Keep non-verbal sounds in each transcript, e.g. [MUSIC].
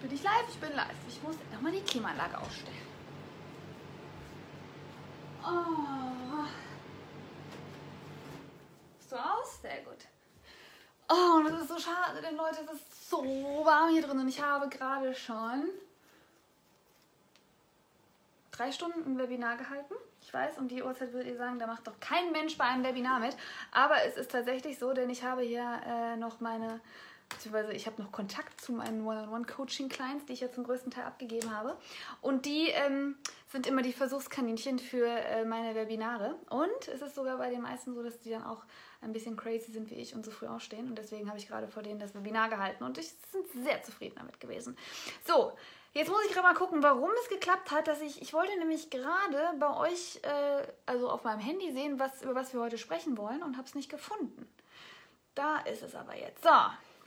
Bin ich live? Ich bin live. Ich muss nochmal die Klimaanlage ausstellen. Oh. So aus? Sehr gut. Oh, das ist so schade, denn Leute, es ist so warm hier drin und ich habe gerade schon drei Stunden ein Webinar gehalten. Ich weiß, um die Uhrzeit würdet ihr sagen, da macht doch kein Mensch bei einem Webinar mit. Aber es ist tatsächlich so, denn ich habe hier äh, noch meine beziehungsweise ich habe noch Kontakt zu meinen One-on-One-Coaching-Clients, die ich ja zum größten Teil abgegeben habe. Und die ähm, sind immer die Versuchskaninchen für äh, meine Webinare. Und es ist sogar bei den meisten so, dass die dann auch ein bisschen crazy sind wie ich und so früh aufstehen. Und deswegen habe ich gerade vor denen das Webinar gehalten und ich sind sehr zufrieden damit gewesen. So, Jetzt muss ich gerade mal gucken, warum es geklappt hat, dass ich, ich wollte nämlich gerade bei euch, äh, also auf meinem Handy sehen, was, über was wir heute sprechen wollen und habe es nicht gefunden. Da ist es aber jetzt. So,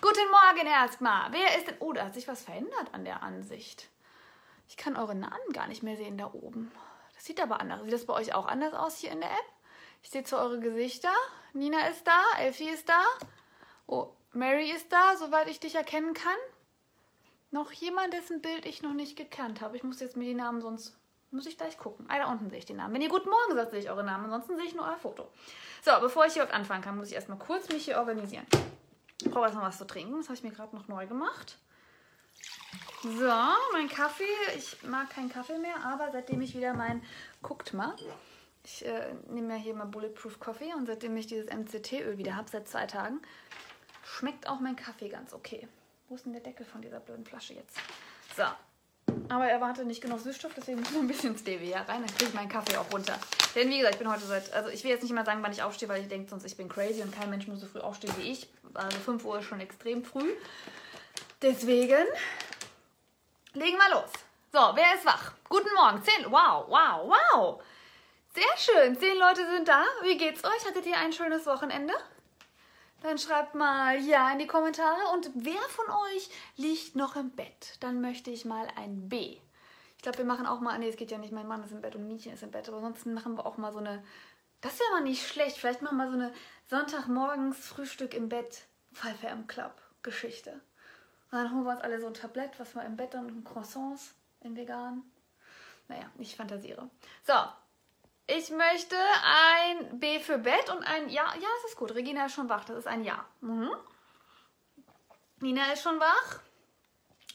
Guten Morgen erstmal. Wer ist denn. Oh, da hat sich was verändert an der Ansicht. Ich kann eure Namen gar nicht mehr sehen da oben. Das sieht aber anders. Sieht das bei euch auch anders aus hier in der App? Ich sehe zwar eure Gesichter. Nina ist da, Elfie ist da. Oh, Mary ist da, soweit ich dich erkennen kann. Noch jemand, dessen Bild ich noch nicht gekannt habe. Ich muss jetzt mir die Namen sonst. Muss ich gleich gucken. Ah, da unten sehe ich die Namen. Wenn ihr Guten Morgen sagt, sehe ich eure Namen. Ansonsten sehe ich nur euer Foto. So, bevor ich hier überhaupt anfangen kann, muss ich erstmal kurz mich hier organisieren. Ich brauche erstmal was zu trinken. Das habe ich mir gerade noch neu gemacht. So, mein Kaffee. Ich mag keinen Kaffee mehr, aber seitdem ich wieder mein, guckt mal, ich äh, nehme ja hier mal Bulletproof Coffee und seitdem ich dieses MCT-Öl wieder habe, seit zwei Tagen, schmeckt auch mein Kaffee ganz okay. Wo ist denn der Deckel von dieser blöden Flasche jetzt? So, aber er erwarte nicht genug Süßstoff, deswegen muss noch ein bisschen Stevia rein. Dann kriege ich meinen Kaffee auch runter. Denn wie gesagt, ich bin heute seit, also ich will jetzt nicht mal sagen, wann ich aufstehe, weil ich denke sonst, ich bin crazy und kein Mensch muss so früh aufstehen wie ich. Also 5 Uhr ist schon extrem früh. Deswegen legen wir los. So, wer ist wach? Guten Morgen. Zehn. Wow, wow, wow. Sehr schön. Zehn Leute sind da. Wie geht's euch? Hattet ihr ein schönes Wochenende? Dann schreibt mal Ja in die Kommentare. Und wer von euch liegt noch im Bett? Dann möchte ich mal ein B. Ich glaube, wir machen auch mal, nee, es geht ja nicht, mein Mann ist im Bett und Mietje ist im Bett, aber ansonsten machen wir auch mal so eine, das wäre mal nicht schlecht, vielleicht machen wir mal so eine Sonntagmorgens Frühstück im Bett, Pfeife im Club Geschichte. Und dann holen wir uns alle so ein Tablett, was wir im Bett dann, Croissants in vegan. Naja, ich fantasiere. So, ich möchte ein B für Bett und ein Ja. Ja, das ist gut. Regina ist schon wach. Das ist ein Ja. Mhm. Nina ist schon wach.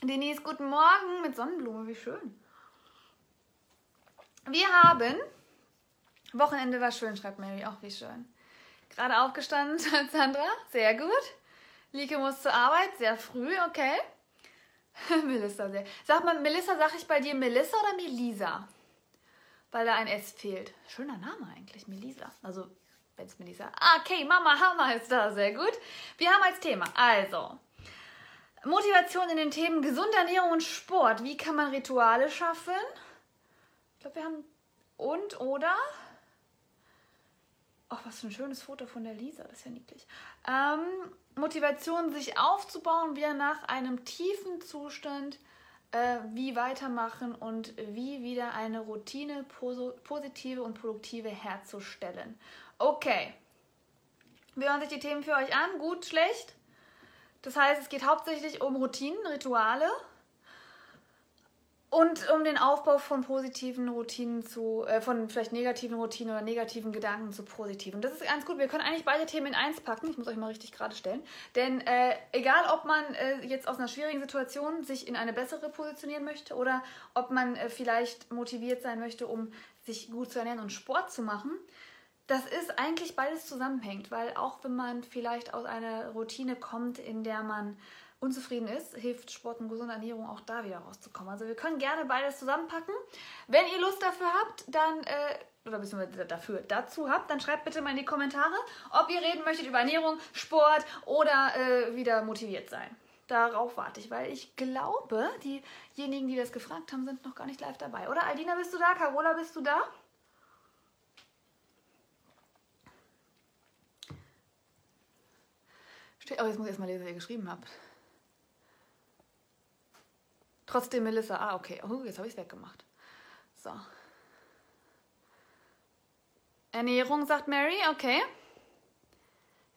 Denise, guten Morgen mit Sonnenblume. Wie schön. Wir haben. Wochenende war schön, schreibt Mary. Auch wie schön. Gerade aufgestanden, [LAUGHS] Sandra. Sehr gut. Lieke muss zur Arbeit. Sehr früh, okay. [LAUGHS] Melissa, sehr. Sag mal, Melissa, sag ich bei dir Melissa oder Melisa? Weil da ein S fehlt. Schöner Name eigentlich, Melisa. Also, wenn es Melisa. Ah, okay, Mama Hammer ist da, sehr gut. Wir haben als Thema, also, Motivation in den Themen gesunde Ernährung und Sport. Wie kann man Rituale schaffen? Ich glaube, wir haben und oder Ach, was für ein schönes Foto von der Lisa, das ist ja niedlich. Ähm, Motivation, sich aufzubauen, wieder nach einem tiefen Zustand äh, wie weitermachen und wie wieder eine Routine positive und produktive herzustellen. Okay. Wir hören sich die Themen für euch an. Gut, schlecht. Das heißt, es geht hauptsächlich um Routinen, Rituale und um den Aufbau von positiven Routinen zu, äh, von vielleicht negativen Routinen oder negativen Gedanken zu positiven. Das ist ganz gut. Wir können eigentlich beide Themen in eins packen. Ich muss euch mal richtig gerade stellen. Denn äh, egal, ob man äh, jetzt aus einer schwierigen Situation sich in eine bessere positionieren möchte oder ob man äh, vielleicht motiviert sein möchte, um sich gut zu ernähren und Sport zu machen, das ist eigentlich beides zusammenhängt. Weil auch wenn man vielleicht aus einer Routine kommt, in der man unzufrieden ist, hilft Sport und gesunde Ernährung auch da wieder rauszukommen. Also wir können gerne beides zusammenpacken. Wenn ihr Lust dafür habt, dann, äh, oder beziehungsweise dafür, dazu habt, dann schreibt bitte mal in die Kommentare, ob ihr reden möchtet über Ernährung, Sport oder äh, wieder motiviert sein. Darauf warte ich, weil ich glaube, diejenigen, die das gefragt haben, sind noch gar nicht live dabei. Oder Aldina, bist du da? Carola, bist du da? Oh, jetzt muss ich erstmal lesen, was ihr geschrieben habt. Trotzdem Melissa. Ah, okay. Oh, jetzt habe ich es weggemacht. So. Ernährung, sagt Mary. Okay.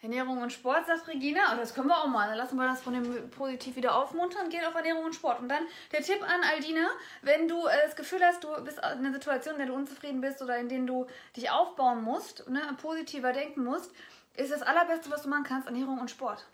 Ernährung und Sport, sagt Regina. Oh, das können wir auch mal. Dann lassen wir das von dem positiv wieder aufmuntern gehen auf Ernährung und Sport. Und dann der Tipp an Aldina, wenn du äh, das Gefühl hast, du bist in einer Situation, in der du unzufrieden bist oder in der du dich aufbauen musst, ne, positiver denken musst, ist das Allerbeste, was du machen kannst, Ernährung und Sport.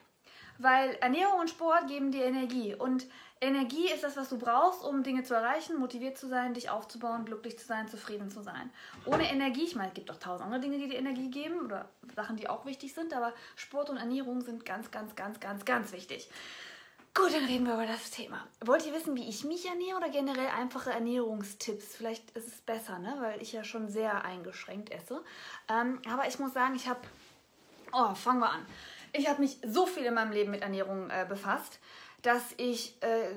Weil Ernährung und Sport geben dir Energie. Und Energie ist das, was du brauchst, um Dinge zu erreichen, motiviert zu sein, dich aufzubauen, glücklich zu sein, zufrieden zu sein. Ohne Energie, ich meine, es gibt auch tausend andere Dinge, die dir Energie geben oder Sachen, die auch wichtig sind, aber Sport und Ernährung sind ganz, ganz, ganz, ganz, ganz wichtig. Gut, dann reden wir über das Thema. Wollt ihr wissen, wie ich mich ernähre oder generell einfache Ernährungstipps? Vielleicht ist es besser, ne? weil ich ja schon sehr eingeschränkt esse. Ähm, aber ich muss sagen, ich habe... Oh, fangen wir an. Ich habe mich so viel in meinem Leben mit Ernährung äh, befasst dass ich äh,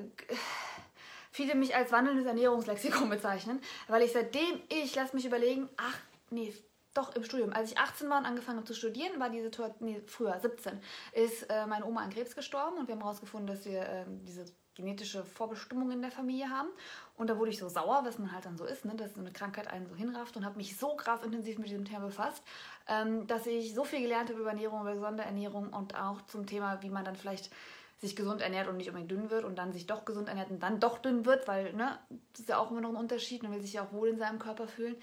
viele mich als wandelndes Ernährungslexikon bezeichnen, weil ich seitdem ich, lass mich überlegen, ach nee, doch im Studium, als ich 18 war und angefangen habe zu studieren, war die Situation, nee, früher, 17, ist äh, meine Oma an Krebs gestorben und wir haben herausgefunden, dass wir äh, diese genetische Vorbestimmung in der Familie haben. Und da wurde ich so sauer, was man halt dann so ist, ne, dass eine Krankheit einen so hinrafft und habe mich so krass intensiv mit diesem Thema befasst, ähm, dass ich so viel gelernt habe über Ernährung, über gesunde Ernährung und auch zum Thema, wie man dann vielleicht sich gesund ernährt und nicht unbedingt dünn wird und dann sich doch gesund ernährt und dann doch dünn wird, weil ne, das ist ja auch immer noch ein Unterschied. Man will sich ja auch wohl in seinem Körper fühlen.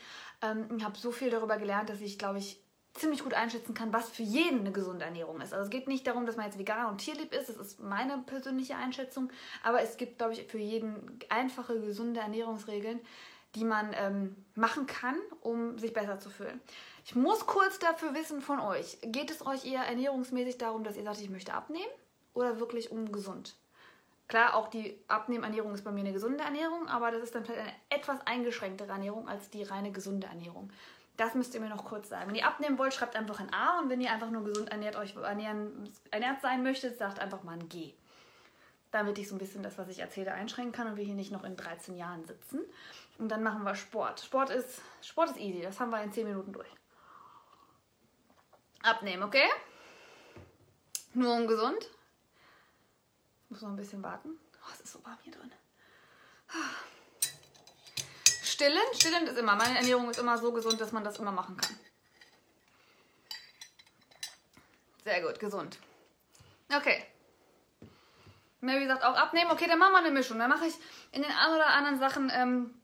Ähm, ich habe so viel darüber gelernt, dass ich, glaube ich, ziemlich gut einschätzen kann, was für jeden eine gesunde Ernährung ist. Also es geht nicht darum, dass man jetzt vegan und tierlieb ist, das ist meine persönliche Einschätzung, aber es gibt, glaube ich, für jeden einfache, gesunde Ernährungsregeln, die man ähm, machen kann, um sich besser zu fühlen. Ich muss kurz dafür wissen von euch, geht es euch eher ernährungsmäßig darum, dass ihr sagt, ich möchte abnehmen? Oder wirklich um gesund? Klar, auch die Abnehmernährung ist bei mir eine gesunde Ernährung, aber das ist dann vielleicht eine etwas eingeschränktere Ernährung als die reine gesunde Ernährung. Das müsst ihr mir noch kurz sagen. Wenn ihr abnehmen wollt, schreibt einfach ein A und wenn ihr einfach nur gesund ernährt, euch ernähren, ernährt sein möchtet, sagt einfach mal ein G. Damit ich so ein bisschen das, was ich erzähle, einschränken kann und wir hier nicht noch in 13 Jahren sitzen. Und dann machen wir Sport. Sport ist, Sport ist easy, das haben wir in 10 Minuten durch. Abnehmen, okay? Nur ungesund. Muss noch ein bisschen warten. Oh, es ist so warm hier drin. Stillen. Stillen ist immer. Meine Ernährung ist immer so gesund, dass man das immer machen kann. Sehr gut, gesund. Okay. Mary sagt auch abnehmen. Okay, dann machen wir eine Mischung. Dann mache ich in den ein oder anderen Sachen ähm,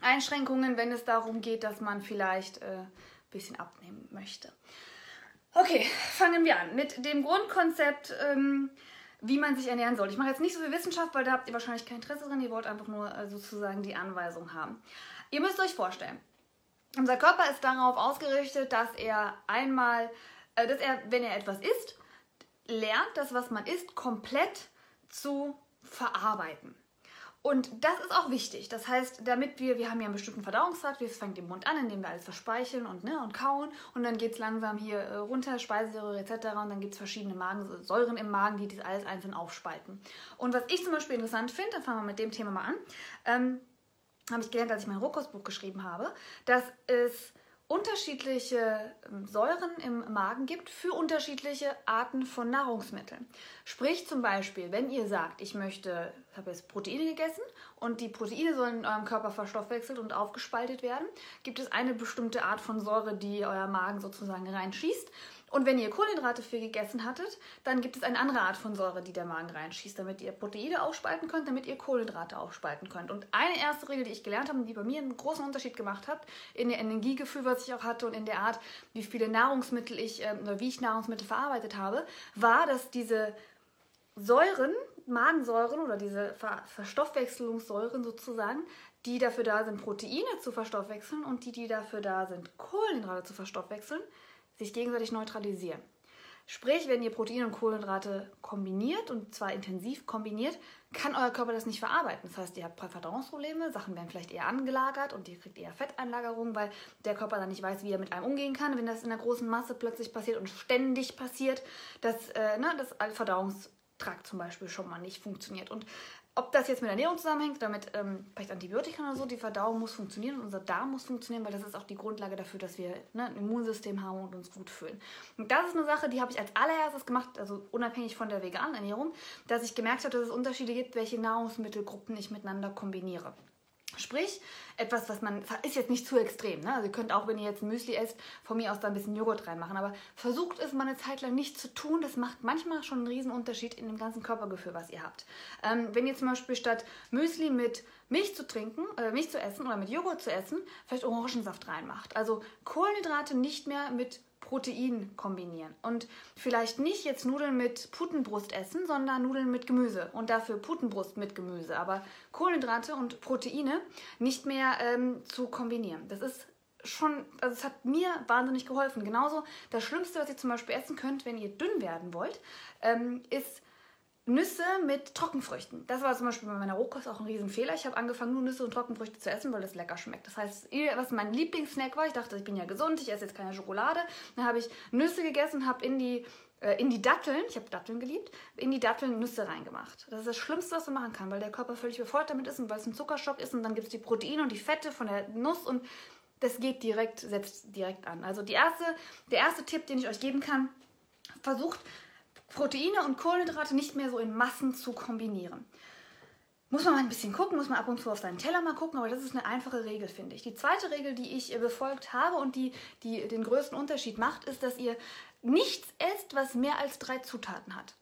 Einschränkungen, wenn es darum geht, dass man vielleicht äh, ein bisschen abnehmen möchte. Okay, fangen wir an mit dem Grundkonzept. Ähm, wie man sich ernähren soll. Ich mache jetzt nicht so viel Wissenschaft, weil da habt ihr wahrscheinlich kein Interesse dran. Ihr wollt einfach nur äh, sozusagen die Anweisung haben. Ihr müsst euch vorstellen, unser Körper ist darauf ausgerichtet, dass er einmal, äh, dass er, wenn er etwas isst, lernt, das, was man isst, komplett zu verarbeiten. Und das ist auch wichtig. Das heißt, damit wir, wir haben ja einen bestimmten Verdauungstrakt, es fängt im Mund an, indem wir alles verspeicheln und, ne, und kauen. Und dann geht es langsam hier äh, runter, Speiseröhre etc. Und dann gibt es verschiedene Magensäuren im Magen, die das alles einzeln aufspalten. Und was ich zum Beispiel interessant finde, dann fangen wir mit dem Thema mal an, ähm, habe ich gelernt, als ich mein Rohkostbuch geschrieben habe, dass es unterschiedliche ähm, Säuren im Magen gibt für unterschiedliche Arten von Nahrungsmitteln. Sprich zum Beispiel, wenn ihr sagt, ich möchte, ich habe jetzt Proteine gegessen und die Proteine sollen in eurem Körper verstoffwechselt und aufgespaltet werden, gibt es eine bestimmte Art von Säure, die euer Magen sozusagen reinschießt. Und wenn ihr Kohlenhydrate viel gegessen hattet, dann gibt es eine andere Art von Säure, die der Magen reinschießt, damit ihr Proteine aufspalten könnt, damit ihr Kohlenhydrate aufspalten könnt. Und eine erste Regel, die ich gelernt habe und die bei mir einen großen Unterschied gemacht hat, in der Energiegefühl, was ich auch hatte und in der Art, wie viele Nahrungsmittel ich äh, oder wie ich Nahrungsmittel verarbeitet habe, war, dass diese Säuren, Magensäuren oder diese Ver Verstoffwechselungssäuren sozusagen, die dafür da sind, Proteine zu verstoffwechseln und die, die dafür da sind, Kohlenhydrate zu verstoffwechseln, sich gegenseitig neutralisieren. Sprich, wenn ihr Proteine und Kohlenhydrate kombiniert und zwar intensiv kombiniert, kann euer Körper das nicht verarbeiten. Das heißt, ihr habt Verdauungsprobleme, Sachen werden vielleicht eher angelagert und ihr kriegt eher Fetteinlagerungen, weil der Körper dann nicht weiß, wie er mit einem umgehen kann, wenn das in einer großen Masse plötzlich passiert und ständig passiert, dass äh, ne, das Verdauungstrakt zum Beispiel schon mal nicht funktioniert. Und ob das jetzt mit Ernährung zusammenhängt oder mit ähm, vielleicht Antibiotika oder so, die Verdauung muss funktionieren und unser Darm muss funktionieren, weil das ist auch die Grundlage dafür, dass wir ne, ein Immunsystem haben und uns gut fühlen. Und das ist eine Sache, die habe ich als allererstes gemacht, also unabhängig von der veganen Ernährung, dass ich gemerkt habe, dass es Unterschiede gibt, welche Nahrungsmittelgruppen ich miteinander kombiniere. Sprich, etwas, was man, ist jetzt nicht zu extrem. Ne? Also ihr könnt auch, wenn ihr jetzt Müsli esst, von mir aus da ein bisschen Joghurt reinmachen. Aber versucht es mal eine Zeit lang nicht zu tun. Das macht manchmal schon einen riesen Unterschied in dem ganzen Körpergefühl, was ihr habt. Ähm, wenn ihr zum Beispiel statt Müsli mit Milch zu trinken, äh, Milch zu essen oder mit Joghurt zu essen, vielleicht Orangensaft reinmacht. Also Kohlenhydrate nicht mehr mit Protein kombinieren. Und vielleicht nicht jetzt Nudeln mit Putenbrust essen, sondern Nudeln mit Gemüse. Und dafür Putenbrust mit Gemüse. Aber Kohlenhydrate und Proteine nicht mehr ähm, zu kombinieren. Das ist schon, also es hat mir wahnsinnig geholfen. Genauso das Schlimmste, was ihr zum Beispiel essen könnt, wenn ihr dünn werden wollt, ähm, ist Nüsse mit Trockenfrüchten. Das war zum Beispiel bei meiner Rohkost auch ein Riesenfehler. Ich habe angefangen, nur Nüsse und Trockenfrüchte zu essen, weil das lecker schmeckt. Das heißt, was mein Lieblingssnack war, ich dachte, ich bin ja gesund, ich esse jetzt keine Schokolade. Dann habe ich Nüsse gegessen, habe in die äh, in die Datteln, ich habe Datteln geliebt, in die Datteln Nüsse reingemacht. Das ist das Schlimmste, was man machen kann, weil der Körper völlig befeuert damit ist und weil es ein Zuckerschock ist und dann gibt es die Proteine und die Fette von der Nuss und das geht direkt, setzt direkt an. Also die erste, der erste Tipp, den ich euch geben kann, versucht Proteine und Kohlenhydrate nicht mehr so in Massen zu kombinieren. Muss man mal ein bisschen gucken, muss man ab und zu auf seinen Teller mal gucken, aber das ist eine einfache Regel, finde ich. Die zweite Regel, die ich befolgt habe und die, die den größten Unterschied macht, ist, dass ihr nichts esst, was mehr als drei Zutaten hat.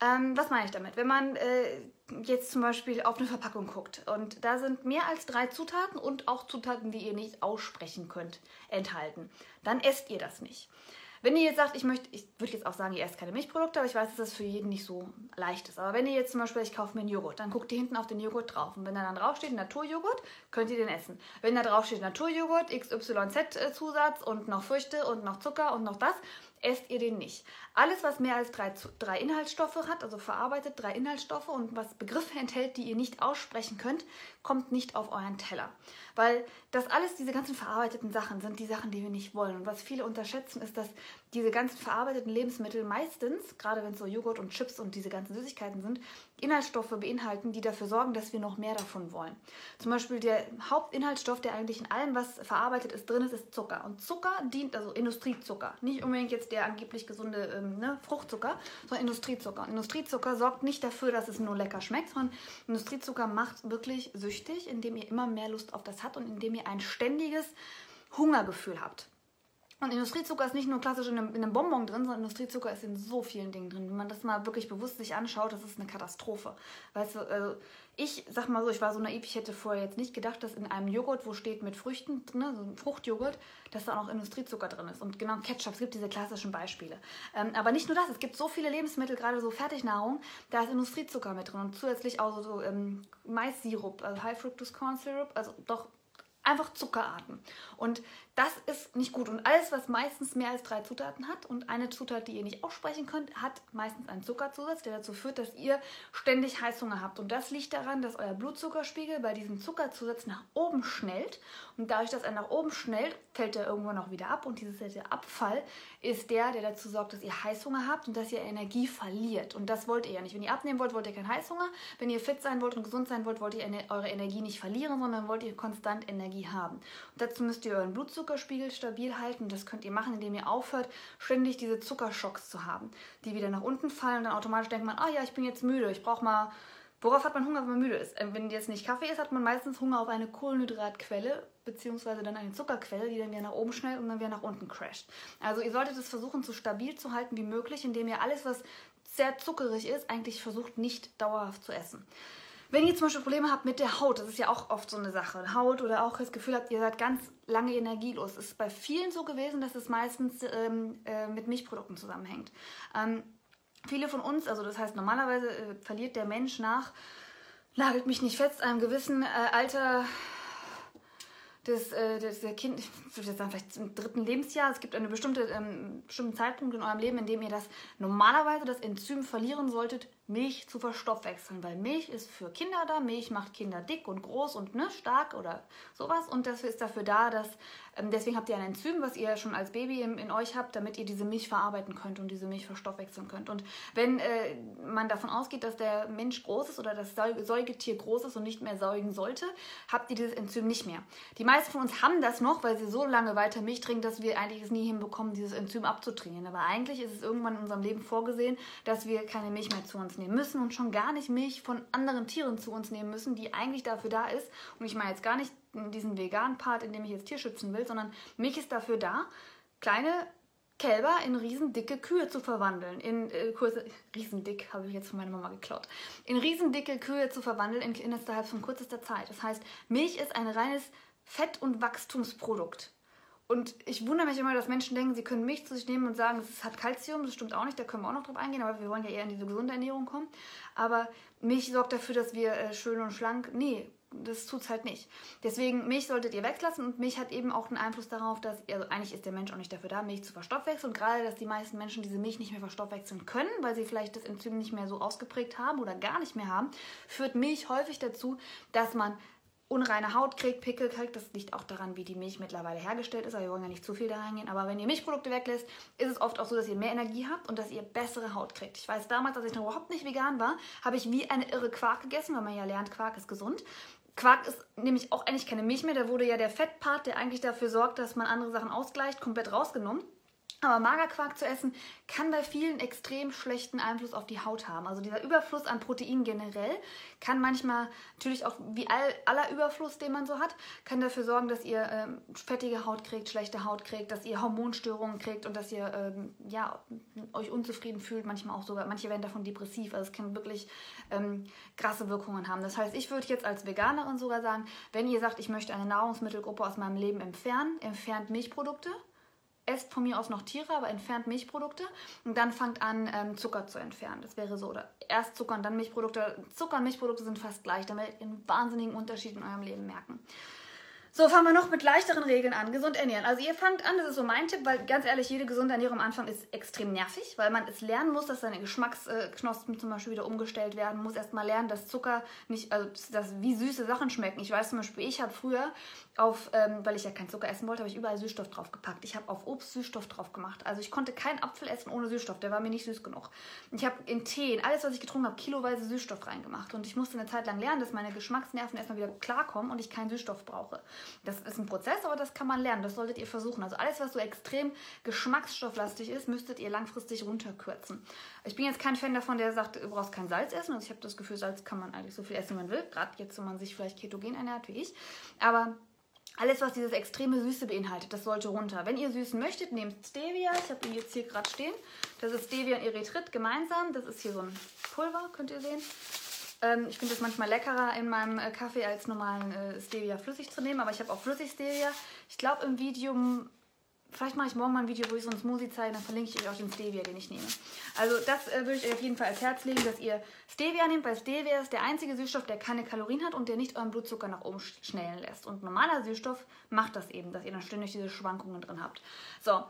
Ähm, was meine ich damit? Wenn man äh, jetzt zum Beispiel auf eine Verpackung guckt und da sind mehr als drei Zutaten und auch Zutaten, die ihr nicht aussprechen könnt, enthalten, dann esst ihr das nicht. Wenn ihr jetzt sagt, ich möchte, ich würde jetzt auch sagen, ihr esst keine Milchprodukte, aber ich weiß, dass das für jeden nicht so leicht ist. Aber wenn ihr jetzt zum Beispiel, ich kaufe mir einen Joghurt, dann guckt ihr hinten auf den Joghurt drauf. Und wenn da dann draufsteht Naturjoghurt, könnt ihr den essen. Wenn da draufsteht Naturjoghurt, XYZ-Zusatz und noch Früchte und noch Zucker und noch das, esst ihr den nicht. Alles, was mehr als drei, drei Inhaltsstoffe hat, also verarbeitet drei Inhaltsstoffe und was Begriffe enthält, die ihr nicht aussprechen könnt, kommt nicht auf euren Teller. Weil das alles, diese ganzen verarbeiteten Sachen, sind die Sachen, die wir nicht wollen. Und was viele unterschätzen, ist, dass diese ganzen verarbeiteten Lebensmittel meistens, gerade wenn es so Joghurt und Chips und diese ganzen Süßigkeiten sind, Inhaltsstoffe beinhalten, die dafür sorgen, dass wir noch mehr davon wollen. Zum Beispiel der Hauptinhaltsstoff, der eigentlich in allem, was verarbeitet ist, drin ist, ist Zucker. Und Zucker dient, also Industriezucker, nicht unbedingt jetzt der angeblich gesunde ähm, ne, Fruchtzucker, sondern Industriezucker. Und Industriezucker sorgt nicht dafür, dass es nur lecker schmeckt, sondern Industriezucker macht wirklich süchtig, indem ihr immer mehr Lust auf das habt und indem ihr ein ständiges Hungergefühl habt. Und Industriezucker ist nicht nur klassisch in einem, in einem, Bonbon drin, sondern Industriezucker ist in so vielen Dingen drin. Wenn man das mal wirklich bewusst sich anschaut, das ist eine Katastrophe. Weißt du, also ich sag mal so, ich war so naiv, ich hätte vorher jetzt nicht gedacht, dass in einem Joghurt, wo steht mit Früchten drin, so ein Fruchtjoghurt, dass da auch noch Industriezucker drin ist. Und genau Ketchup, es gibt diese klassischen Beispiele. Ähm, aber nicht nur das, es gibt so viele Lebensmittel, gerade so Fertignahrung, da ist Industriezucker mit drin und zusätzlich auch so, so ähm, Mais-Sirup, also High Fructose Corn Syrup, also doch einfach Zuckerarten. Und das ist nicht gut. Und alles, was meistens mehr als drei Zutaten hat und eine Zutat, die ihr nicht aussprechen könnt, hat meistens einen Zuckerzusatz, der dazu führt, dass ihr ständig Heißhunger habt. Und das liegt daran, dass euer Blutzuckerspiegel bei diesem Zuckerzusatz nach oben schnellt. Und dadurch, dass er nach oben schnellt, fällt er irgendwann auch wieder ab. Und dieser Abfall ist der, der dazu sorgt, dass ihr Heißhunger habt und dass ihr Energie verliert. Und das wollt ihr ja nicht. Wenn ihr abnehmen wollt, wollt ihr keinen Heißhunger. Wenn ihr fit sein wollt und gesund sein wollt, wollt ihr eure Energie nicht verlieren, sondern wollt ihr konstant Energie haben. Und dazu müsst ihr euren Blutzucker Blutzuckerspiegel stabil halten. Das könnt ihr machen, indem ihr aufhört, ständig diese Zuckerschocks zu haben, die wieder nach unten fallen und dann automatisch denkt man, ah ja, ich bin jetzt müde, ich brauche mal Worauf hat man Hunger, wenn man müde ist? Ähm, wenn jetzt nicht Kaffee ist, hat man meistens Hunger auf eine Kohlenhydratquelle, beziehungsweise dann eine Zuckerquelle, die dann wieder nach oben schnellt und dann wieder nach unten crasht. Also ihr solltet es versuchen, so stabil zu halten wie möglich, indem ihr alles, was sehr zuckerig ist, eigentlich versucht, nicht dauerhaft zu essen. Wenn ihr zum Beispiel Probleme habt mit der Haut, das ist ja auch oft so eine Sache, Haut oder auch das Gefühl habt, ihr seid ganz lange energielos, es ist bei vielen so gewesen, dass es meistens ähm, äh, mit Milchprodukten zusammenhängt. Ähm, viele von uns, also das heißt normalerweise äh, verliert der Mensch nach, nagelt mich nicht fest, einem gewissen äh, Alter des, äh, des Kind, ich würde jetzt sagen, vielleicht im dritten Lebensjahr, es gibt einen bestimmte, ähm, bestimmten Zeitpunkt in eurem Leben, in dem ihr das normalerweise das Enzym verlieren solltet, Milch zu verstoffwechseln, weil Milch ist für Kinder da, Milch macht Kinder dick und groß und ne, stark oder sowas und das ist dafür da, dass ähm, deswegen habt ihr ein Enzym, was ihr schon als Baby in, in, euch habt, damit ihr diese Milch verarbeiten könnt und diese Milch verstoffwechseln könnt. Und wenn äh, man davon ausgeht, dass der Mensch groß ist oder das Säugetier groß ist und nicht mehr säugen sollte, habt ihr dieses Enzym nicht mehr. Die meisten von uns haben das noch, weil sie so lange weiter Milch trinken, dass wir eigentlich es nie hinbekommen, dieses Enzym abzutrainieren. Aber eigentlich ist es irgendwann in unserem Leben vorgesehen, dass wir keine Milch mehr zu uns nehmen müssen und schon gar nicht Milch von anderen Tieren zu uns nehmen müssen, die eigentlich dafür da ist. Und ich meine jetzt gar nicht diesen veganen Part, in dem ich jetzt Tier schützen will, sondern Milch ist dafür da, kleine Kälber in riesendicke Kühe zu verwandeln. In äh, Kurse, riesendick habe ich jetzt von meiner Mama geklaut. In riesendicke Kühe zu verwandeln in, innerhalb von kürzester Zeit. Das heißt, Milch ist ein reines Fett- und Wachstumsprodukt. Und ich wundere mich immer, dass Menschen denken, sie können Milch zu sich nehmen und sagen, es hat Kalzium. Das stimmt auch nicht, da können wir auch noch drauf eingehen, aber wir wollen ja eher in diese gesunde Ernährung kommen. Aber Milch sorgt dafür, dass wir äh, schön und schlank. Nee, das tut es halt nicht. Deswegen, Milch solltet ihr weglassen und Milch hat eben auch einen Einfluss darauf, dass, also eigentlich ist der Mensch auch nicht dafür da, Milch zu verstoffwechseln. Und gerade, dass die meisten Menschen diese Milch nicht mehr verstoffwechseln können, weil sie vielleicht das Enzym nicht mehr so ausgeprägt haben oder gar nicht mehr haben, führt Milch häufig dazu, dass man unreine Haut kriegt, Pickel kriegt. Das liegt auch daran, wie die Milch mittlerweile hergestellt ist. Aber wir wollen ja nicht zu viel da reingehen. Aber wenn ihr Milchprodukte weglässt, ist es oft auch so, dass ihr mehr Energie habt und dass ihr bessere Haut kriegt. Ich weiß damals, als ich noch überhaupt nicht vegan war, habe ich wie eine irre Quark gegessen, weil man ja lernt, Quark ist gesund. Quark ist nämlich auch eigentlich keine Milch mehr. Da wurde ja der Fettpart, der eigentlich dafür sorgt, dass man andere Sachen ausgleicht, komplett rausgenommen. Aber Magerquark zu essen kann bei vielen extrem schlechten Einfluss auf die Haut haben. Also dieser Überfluss an Protein generell kann manchmal natürlich auch wie all, aller Überfluss, den man so hat, kann dafür sorgen, dass ihr ähm, fettige Haut kriegt, schlechte Haut kriegt, dass ihr Hormonstörungen kriegt und dass ihr ähm, ja, euch unzufrieden fühlt. Manchmal auch sogar, manche werden davon depressiv. Also es kann wirklich ähm, krasse Wirkungen haben. Das heißt, ich würde jetzt als Veganerin sogar sagen, wenn ihr sagt, ich möchte eine Nahrungsmittelgruppe aus meinem Leben entfernen, entfernt Milchprodukte esst von mir aus noch Tiere, aber entfernt Milchprodukte und dann fangt an, ähm, Zucker zu entfernen. Das wäre so. Oder erst Zucker und dann Milchprodukte. Zucker und Milchprodukte sind fast gleich, damit ihr einen wahnsinnigen Unterschied in eurem Leben merken. So, fangen wir noch mit leichteren Regeln an. Gesund ernähren. Also ihr fangt an, das ist so mein Tipp, weil ganz ehrlich, jede gesunde Ernährung am Anfang ist extrem nervig, weil man es lernen muss, dass seine Geschmacksknospen zum Beispiel wieder umgestellt werden. Man muss erstmal lernen, dass Zucker nicht, also dass, wie süße Sachen schmecken. Ich weiß zum Beispiel, ich habe früher auf, ähm, weil ich ja keinen Zucker essen wollte, habe ich überall Süßstoff drauf gepackt. Ich habe auf Obst Süßstoff drauf gemacht. Also ich konnte keinen Apfel essen ohne Süßstoff, der war mir nicht süß genug. Ich habe in Tee, in alles, was ich getrunken habe, kiloweise Süßstoff reingemacht. Und ich musste eine Zeit lang lernen, dass meine Geschmacksnerven erstmal wieder klarkommen und ich keinen Süßstoff brauche. Das ist ein Prozess Prozess, aber das kann man lernen. Das solltet ihr versuchen. Also alles, was so extrem geschmacksstofflastig ist, müsstet ihr langfristig runterkürzen. Ich bin jetzt kein Fan davon, der sagt, du brauchst kein Salz essen. Also ich habe das Gefühl, Salz kann man eigentlich so viel essen, wie man will. Gerade jetzt, wenn man sich vielleicht ketogen ernährt, wie ich. Aber alles, was dieses extreme Süße beinhaltet, das sollte runter. Wenn ihr süßen möchtet, nehmt Stevia. Ich habe ihn jetzt hier gerade stehen. Das ist Stevia und Erythrit gemeinsam. Das ist hier so ein Pulver, könnt ihr sehen. Ähm, ich finde es manchmal leckerer in meinem äh, Kaffee als normalen äh, Stevia flüssig zu nehmen, aber ich habe auch flüssig Stevia. Ich glaube im Video, vielleicht mache ich morgen mal ein Video, wo ich so einen Smoothie zeige, dann verlinke ich euch auch den Stevia, den ich nehme. Also das äh, würde ich euch auf jeden Fall als Herz legen, dass ihr Stevia nehmt, weil Stevia ist der einzige Süßstoff, der keine Kalorien hat und der nicht euren Blutzucker nach oben schnellen lässt. Und normaler Süßstoff macht das eben, dass ihr dann ständig diese Schwankungen drin habt. So,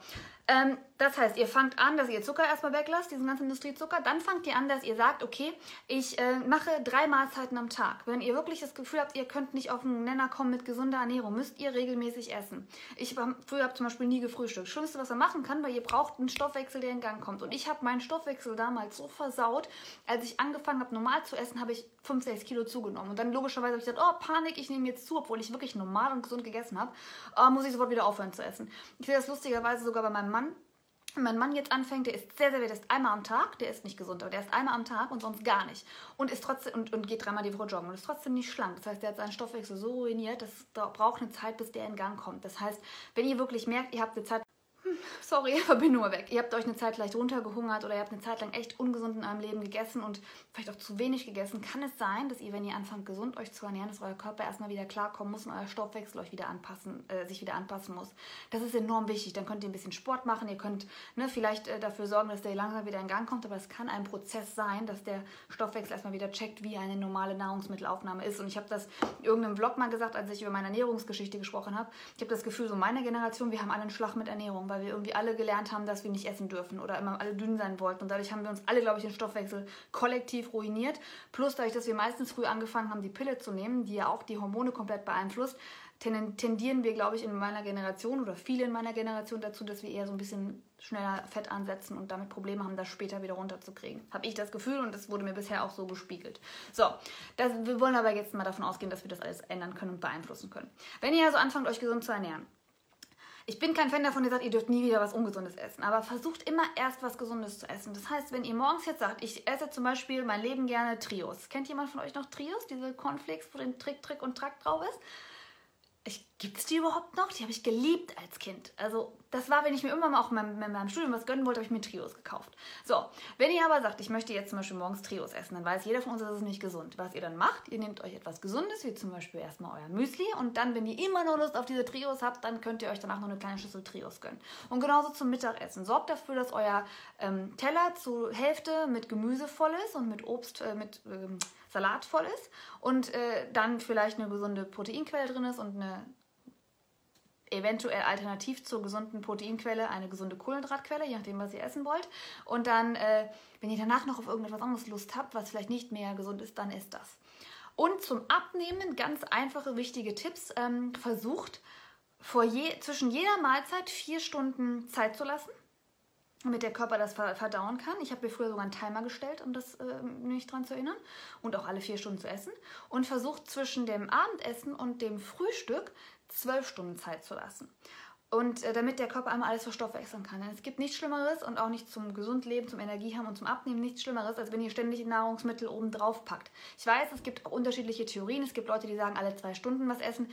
ähm, das heißt, ihr fangt an, dass ihr Zucker erstmal weglasst, diesen ganzen Industriezucker. Dann fangt ihr an, dass ihr sagt, okay, ich äh, mache drei Mahlzeiten am Tag. Wenn ihr wirklich das Gefühl habt, ihr könnt nicht auf einen Nenner kommen mit gesunder Ernährung, müsst ihr regelmäßig essen. Ich hab, früher habe zum Beispiel nie gefrühstückt. Schlimmste, was man machen kann, weil ihr braucht einen Stoffwechsel, der in Gang kommt. Und ich habe meinen Stoffwechsel damals so versaut, als ich angefangen habe, normal zu essen, habe ich 5, 6 Kilo zugenommen. Und dann logischerweise habe ich gesagt, oh, Panik, ich nehme jetzt zu, obwohl ich wirklich normal und gesund gegessen habe, oh, muss ich sofort wieder aufhören zu essen. Ich sehe das lustigerweise sogar bei meinem Mann wenn mein Mann jetzt anfängt, der ist sehr, sehr, der ist einmal am Tag, der ist nicht gesund, aber der ist einmal am Tag und sonst gar nicht. Und ist trotzdem und, und geht dreimal die Woche joggen und ist trotzdem nicht schlank. Das heißt, der hat seinen Stoffwechsel so ruiniert, dass es braucht eine Zeit, bis der in Gang kommt. Das heißt, wenn ihr wirklich merkt, ihr habt eine Zeit, [LAUGHS] sorry, [LAUGHS] Verbindung weg. Ihr habt euch eine Zeit leicht runtergehungert oder ihr habt eine Zeit lang echt ungesund in eurem Leben gegessen und vielleicht auch zu wenig gegessen. Kann es sein, dass ihr, wenn ihr anfangt, gesund euch zu ernähren, dass euer Körper erstmal wieder klarkommen muss und euer Stoffwechsel euch wieder anpassen, äh, sich wieder anpassen muss? Das ist enorm wichtig. Dann könnt ihr ein bisschen Sport machen. Ihr könnt ne, vielleicht äh, dafür sorgen, dass der langsam wieder in Gang kommt. Aber es kann ein Prozess sein, dass der Stoffwechsel erstmal wieder checkt, wie eine normale Nahrungsmittelaufnahme ist. Und ich habe das in irgendeinem Vlog mal gesagt, als ich über meine Ernährungsgeschichte gesprochen habe. Ich habe das Gefühl, so meine Generation, wir haben alle einen Schlag mit Ernährung, weil wir irgendwie alle gelernt gelernt haben, dass wir nicht essen dürfen oder immer alle dünn sein wollten. Und dadurch haben wir uns alle, glaube ich, den Stoffwechsel kollektiv ruiniert. Plus dadurch, dass wir meistens früh angefangen haben, die Pille zu nehmen, die ja auch die Hormone komplett beeinflusst, tendieren wir, glaube ich, in meiner Generation oder viele in meiner Generation dazu, dass wir eher so ein bisschen schneller Fett ansetzen und damit Probleme haben, das später wieder runterzukriegen. Habe ich das Gefühl und das wurde mir bisher auch so gespiegelt. So, das, wir wollen aber jetzt mal davon ausgehen, dass wir das alles ändern können und beeinflussen können. Wenn ihr also anfangt, euch gesund zu ernähren, Ich bin kein Fan davon, der sagt, ihr dürft nie wieder was Ungesundes essen. Aber versucht immer erst was Gesundes zu essen. Das heißt, wenn ihr morgens jetzt sagt, ich esse zum Beispiel mein Leben gerne Trios. Kennt jemand von euch noch Trios? Diese Cornflakes, wo den Trick, Trick und Track drauf ist? Gibt es die überhaupt noch? Die habe ich geliebt als Kind. Also, das war, wenn ich mir irgendwann mal auch in meinem, in meinem Studium was gönnen wollte, habe ich mir Trios gekauft. So, wenn ihr aber sagt, ich möchte jetzt zum Beispiel morgens Trios essen, dann weiß jeder von uns, das ist nicht gesund. Was ihr dann macht, ihr nehmt euch etwas Gesundes, wie zum Beispiel erstmal euer Müsli, und dann, wenn ihr immer noch Lust auf diese Trios habt, dann könnt ihr euch danach noch eine kleine Schüssel Trios gönnen. Und genauso zum Mittagessen. Sorgt dafür, dass euer ähm, Teller zur Hälfte mit Gemüse voll ist und mit Obst, äh, mit ähm, Salat voll ist und äh, dann vielleicht eine gesunde Proteinquelle drin ist und eine eventuell alternativ zur gesunden Proteinquelle eine gesunde Kohlenhydratquelle, je nachdem, was ihr essen wollt. Und dann, äh, wenn ihr danach noch auf irgendetwas anderes Lust habt, was vielleicht nicht mehr gesund ist, dann ist das. Und zum Abnehmen ganz einfache, wichtige Tipps. Ähm, versucht vor je, zwischen jeder Mahlzeit vier Stunden Zeit zu lassen, damit der Körper das verdauen kann. Ich habe mir früher sogar einen Timer gestellt, um das äh, mich daran zu erinnern. Und auch alle vier Stunden zu essen. Und versucht zwischen dem Abendessen und dem Frühstück zwölf Stunden Zeit zu lassen. Und äh, damit der Körper einmal alles verstoffwechseln kann. Denn es gibt nichts Schlimmeres und auch nicht zum gesund Leben, zum Energie haben und zum Abnehmen nichts Schlimmeres, als wenn ihr ständig Nahrungsmittel oben drauf packt. Ich weiß, es gibt auch unterschiedliche Theorien. Es gibt Leute, die sagen, alle zwei Stunden was essen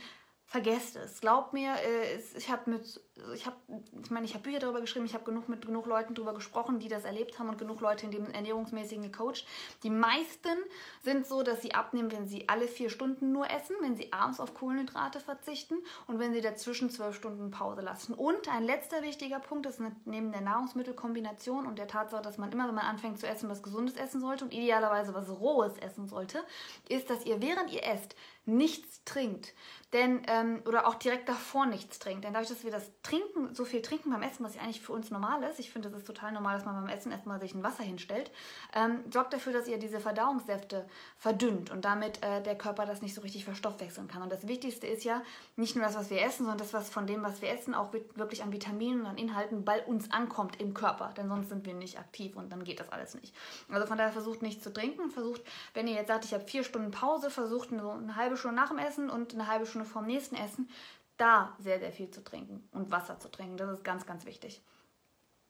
vergesst es. Glaubt mir, äh, ich habe mit, ich habe, ich meine, ich habe Bücher darüber geschrieben, ich habe genug mit genug Leuten darüber gesprochen, die das erlebt haben und genug Leute in dem Ernährungsmäßigen gecoacht. Die meisten sind so, dass sie abnehmen, wenn sie alle vier Stunden nur essen, wenn sie abends auf Kohlenhydrate verzichten und wenn sie dazwischen zwölf Stunden Pause lassen. Und ein letzter wichtiger Punkt ist neben der Nahrungsmittelkombination und der Tatsache, dass man immer, wenn man anfängt zu essen, was Gesundes essen sollte und idealerweise was Rohes essen sollte, ist, dass ihr während ihr esst nichts trinkt. Denn, ähm, oder auch direkt davor nichts trinkt. Denn dadurch, dass wir das Trinken, so viel trinken beim Essen, was ja eigentlich für uns normal ist, ich finde, das ist total normal, dass man beim Essen erstmal sich ein Wasser hinstellt, ähm, sorgt dafür, dass ihr diese Verdauungssäfte verdünnt und damit äh, der Körper das nicht so richtig verstoffwechseln kann. Und das Wichtigste ist ja nicht nur das, was wir essen, sondern das, was von dem, was wir essen, auch wirklich an Vitaminen und an Inhalten bei uns ankommt im Körper. Denn sonst sind wir nicht aktiv und dann geht das alles nicht. Also von daher versucht nichts zu trinken versucht, wenn ihr jetzt sagt, ich habe vier Stunden Pause, versucht eine, eine halbe Stunde nach dem Essen und eine halbe Stunde vorm nächsten Essen, da sehr, sehr viel zu trinken und Wasser zu trinken. Das ist ganz, ganz wichtig.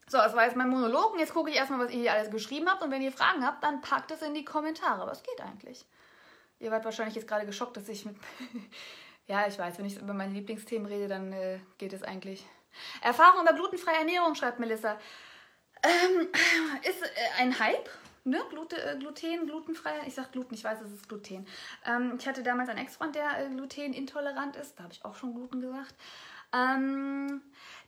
So, das war jetzt mein Monolog und jetzt gucke ich erstmal, was ihr hier alles geschrieben habt und wenn ihr Fragen habt, dann packt es in die Kommentare. Was geht eigentlich? Ihr wart wahrscheinlich jetzt gerade geschockt, dass ich mit... [LAUGHS] ja, ich weiß, wenn ich über meine Lieblingsthemen rede, dann äh, geht es eigentlich. Erfahrung über glutenfreie Ernährung, schreibt Melissa. Ähm, ist äh, ein Hype ne, Gluten, äh, Gluten, glutenfrei. Ich sag Gluten, ich weiß, es ist Gluten. Ähm, ich hatte damals einen Ex-Freund, der äh, glutenintolerant ist. Da habe ich auch schon Gluten gesagt. Ähm,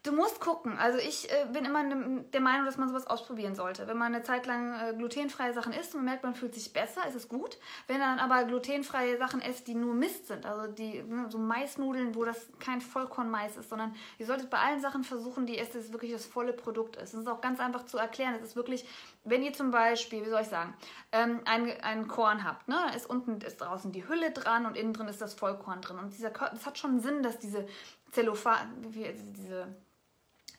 Du musst gucken. Also ich äh, bin immer ne, der Meinung, dass man sowas ausprobieren sollte. Wenn man eine Zeit lang äh, glutenfreie Sachen isst und man merkt, man fühlt sich besser, ist es gut. Wenn man aber glutenfreie Sachen isst, die nur Mist sind, also die ne, so Maisnudeln, wo das kein Vollkornmais ist, sondern ihr solltet bei allen Sachen versuchen, die es wirklich das volle Produkt ist. Das ist auch ganz einfach zu erklären. Es ist wirklich, wenn ihr zum Beispiel, wie soll ich sagen, ähm, ein, Korn habt, ne, ist unten ist draußen die Hülle dran und innen drin ist das Vollkorn drin. Und dieser, das hat schon Sinn, dass diese Zellophan, diese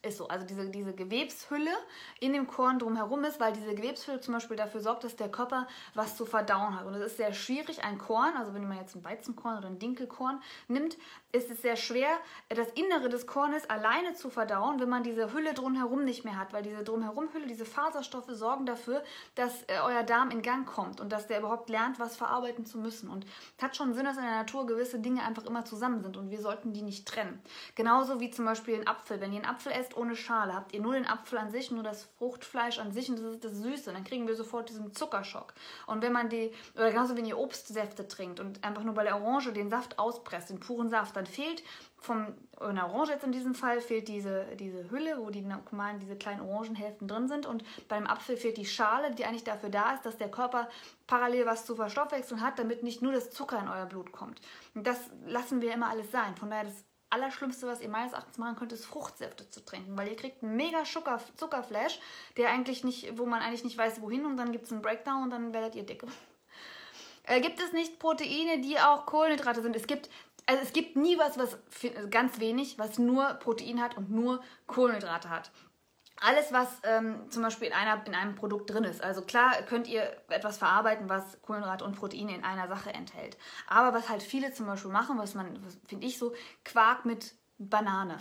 ist so. Also diese, diese Gewebshülle in dem Korn drumherum ist, weil diese Gewebshülle zum Beispiel dafür sorgt, dass der Körper was zu verdauen hat. Und es ist sehr schwierig, ein Korn, also wenn man jetzt ein Weizenkorn oder ein Dinkelkorn nimmt, ist es sehr schwer, das Innere des Kornes alleine zu verdauen, wenn man diese Hülle drumherum nicht mehr hat. Weil diese drumherum-Hülle, diese Faserstoffe sorgen dafür, dass äh, euer Darm in Gang kommt und dass der überhaupt lernt, was verarbeiten zu müssen. Und es hat schon Sinn, dass in der Natur gewisse Dinge einfach immer zusammen sind und wir sollten die nicht trennen. Genauso wie zum Beispiel ein Apfel. Wenn ihr einen Apfel esst, ohne Schale. Habt ihr nur den Apfel an sich, nur das Fruchtfleisch an sich und das ist das Süße. Dann kriegen wir sofort diesen Zuckerschock. Und wenn man die, oder genauso wenn ihr Obstsäfte trinkt und einfach nur bei der Orange den Saft auspresst, den puren Saft, dann fehlt vom, einer Orange jetzt in diesem Fall, fehlt diese, diese Hülle, wo die normalen, diese kleinen Orangenhälften drin sind. Und beim Apfel fehlt die Schale, die eigentlich dafür da ist, dass der Körper parallel was zu verstoffwechseln hat, damit nicht nur das Zucker in euer Blut kommt. Und das lassen wir immer alles sein. Von daher, das Allerschlimmste, was ihr meines Erachtens machen könnt, ist Fruchtsäfte zu trinken, weil ihr kriegt einen mega Zucker, Zuckerflash, der eigentlich nicht, wo man eigentlich nicht weiß, wohin und dann gibt es einen Breakdown und dann werdet ihr dick. Äh, gibt es nicht Proteine, die auch Kohlenhydrate sind? Es gibt, also es gibt nie was, was ganz wenig, was nur Protein hat und nur Kohlenhydrate hat alles, was ähm, zum Beispiel in, einer, in einem Produkt drin ist. Also klar könnt ihr etwas verarbeiten, was Kohlenhydrate und Proteine in einer Sache enthält. Aber was halt viele zum Beispiel machen, was man, finde ich so, Quark mit Banane.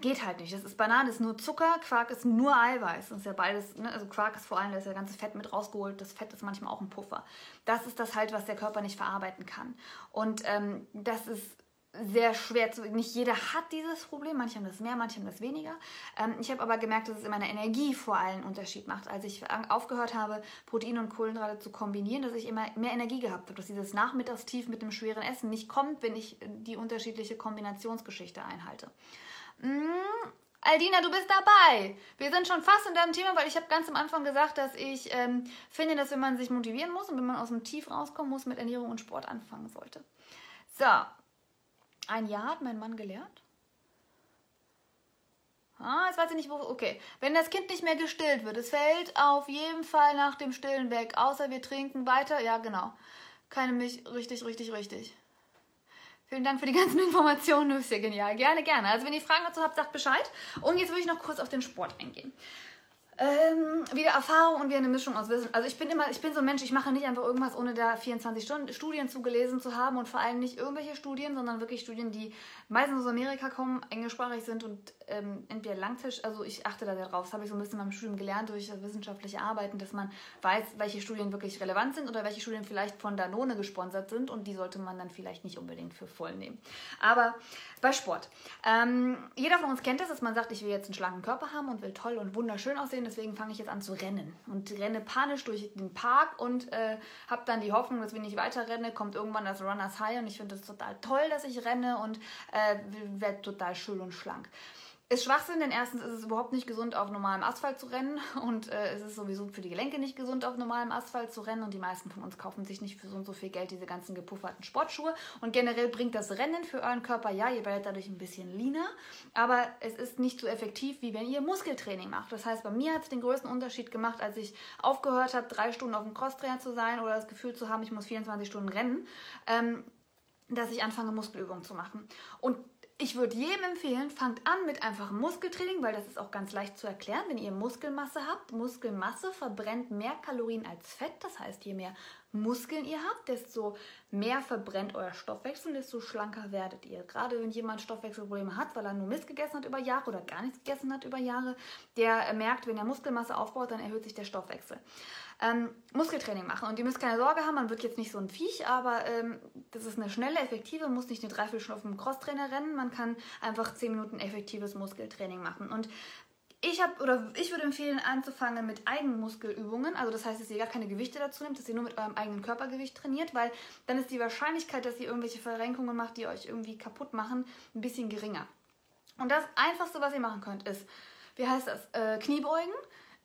Geht halt nicht. Das ist Banane, ist nur Zucker, Quark ist nur Eiweiß. Das ist ja beides, ne? also Quark ist vor allem, da ist ja ganze Fett mit rausgeholt. Das Fett ist manchmal auch ein Puffer. Das ist das halt, was der Körper nicht verarbeiten kann. Und ähm, das ist sehr schwer zu. Nicht jeder hat dieses Problem, manche haben das mehr, manche haben das weniger. Ähm, ich habe aber gemerkt, dass es in meiner Energie vor allem einen Unterschied macht. Als ich aufgehört habe, Protein und Kohlenhydrate zu kombinieren, dass ich immer mehr Energie gehabt habe, dass dieses Nachmittagstief mit dem schweren Essen nicht kommt, wenn ich die unterschiedliche Kombinationsgeschichte einhalte. Mm, Aldina, du bist dabei. Wir sind schon fast in deinem Thema, weil ich habe ganz am Anfang gesagt, dass ich ähm, finde, dass wenn man sich motivieren muss und wenn man aus dem Tief rauskommen muss, mit Ernährung und Sport anfangen sollte. So, ein Jahr hat mein Mann gelernt. Ah, jetzt weiß ich nicht, wo. Okay. Wenn das Kind nicht mehr gestillt wird, es fällt auf jeden Fall nach dem Stillen weg. Außer wir trinken weiter. Ja, genau. Keine Milch. Richtig, richtig, richtig. Vielen Dank für die ganzen [LAUGHS] Informationen. Du bist ja genial. Gerne, gerne. Also, wenn ihr Fragen dazu habt, sagt Bescheid. Und jetzt will ich noch kurz auf den Sport eingehen. Ähm, wieder Erfahrung und wieder eine Mischung aus Wissen. Also ich bin immer, ich bin so ein Mensch, ich mache nicht einfach irgendwas, ohne da 24 Stunden Studien zugelesen zu haben und vor allem nicht irgendwelche Studien, sondern wirklich Studien, die meistens aus Amerika kommen, englischsprachig sind und ähm, entweder Langtisch, also ich achte da sehr drauf. Das habe ich so ein bisschen in meinem Studium gelernt durch das wissenschaftliche Arbeiten, dass man weiß, welche Studien wirklich relevant sind oder welche Studien vielleicht von Danone gesponsert sind und die sollte man dann vielleicht nicht unbedingt für voll nehmen. Aber bei Sport. Ähm, jeder von uns kennt es, dass man sagt, ich will jetzt einen schlanken Körper haben und will toll und wunderschön aussehen, deswegen fange ich jetzt an zu rennen und renne panisch durch den Park und äh, habe dann die Hoffnung, dass wenn ich weiter renne, kommt irgendwann das Runners High und ich finde es total toll, dass ich renne und äh, werde total schön und schlank. Ist Schwachsinn, denn erstens ist es überhaupt nicht gesund, auf normalem Asphalt zu rennen und äh, es ist sowieso für die Gelenke nicht gesund, auf normalem Asphalt zu rennen und die meisten von uns kaufen sich nicht für so und so viel Geld diese ganzen gepufferten Sportschuhe und generell bringt das Rennen für euren Körper, ja, ihr werdet dadurch ein bisschen leaner, aber es ist nicht so effektiv, wie wenn ihr Muskeltraining macht. Das heißt, bei mir hat es den größten Unterschied gemacht, als ich aufgehört habe, drei Stunden auf dem Crosstrainer zu sein oder das Gefühl zu haben, ich muss 24 Stunden rennen, ähm, dass ich anfange, Muskelübungen zu machen. Und ich würde jedem empfehlen, fangt an mit einfachem Muskeltraining, weil das ist auch ganz leicht zu erklären. Wenn ihr Muskelmasse habt, Muskelmasse verbrennt mehr Kalorien als Fett. Das heißt, je mehr Muskeln ihr habt, desto mehr verbrennt euer Stoffwechsel, desto schlanker werdet ihr. Gerade wenn jemand Stoffwechselprobleme hat, weil er nur Mist gegessen hat über Jahre oder gar nichts gegessen hat über Jahre, der merkt, wenn er Muskelmasse aufbaut, dann erhöht sich der Stoffwechsel ähm, Muskeltraining machen. Und ihr müsst keine Sorge haben, man wird jetzt nicht so ein Viech, aber ähm, das ist eine schnelle, effektive, muss nicht eine Dreiviertelstunde auf dem Crosstrainer rennen, man kann einfach 10 Minuten effektives Muskeltraining machen. Und ich habe oder ich würde empfehlen, anzufangen mit Eigenmuskelübungen. Also das heißt, dass ihr gar keine Gewichte dazu nehmt, dass ihr nur mit eurem eigenen Körpergewicht trainiert, weil dann ist die Wahrscheinlichkeit, dass ihr irgendwelche Verrenkungen macht, die euch irgendwie kaputt machen, ein bisschen geringer. Und das Einfachste, was ihr machen könnt, ist, wie heißt das, äh, Kniebeugen.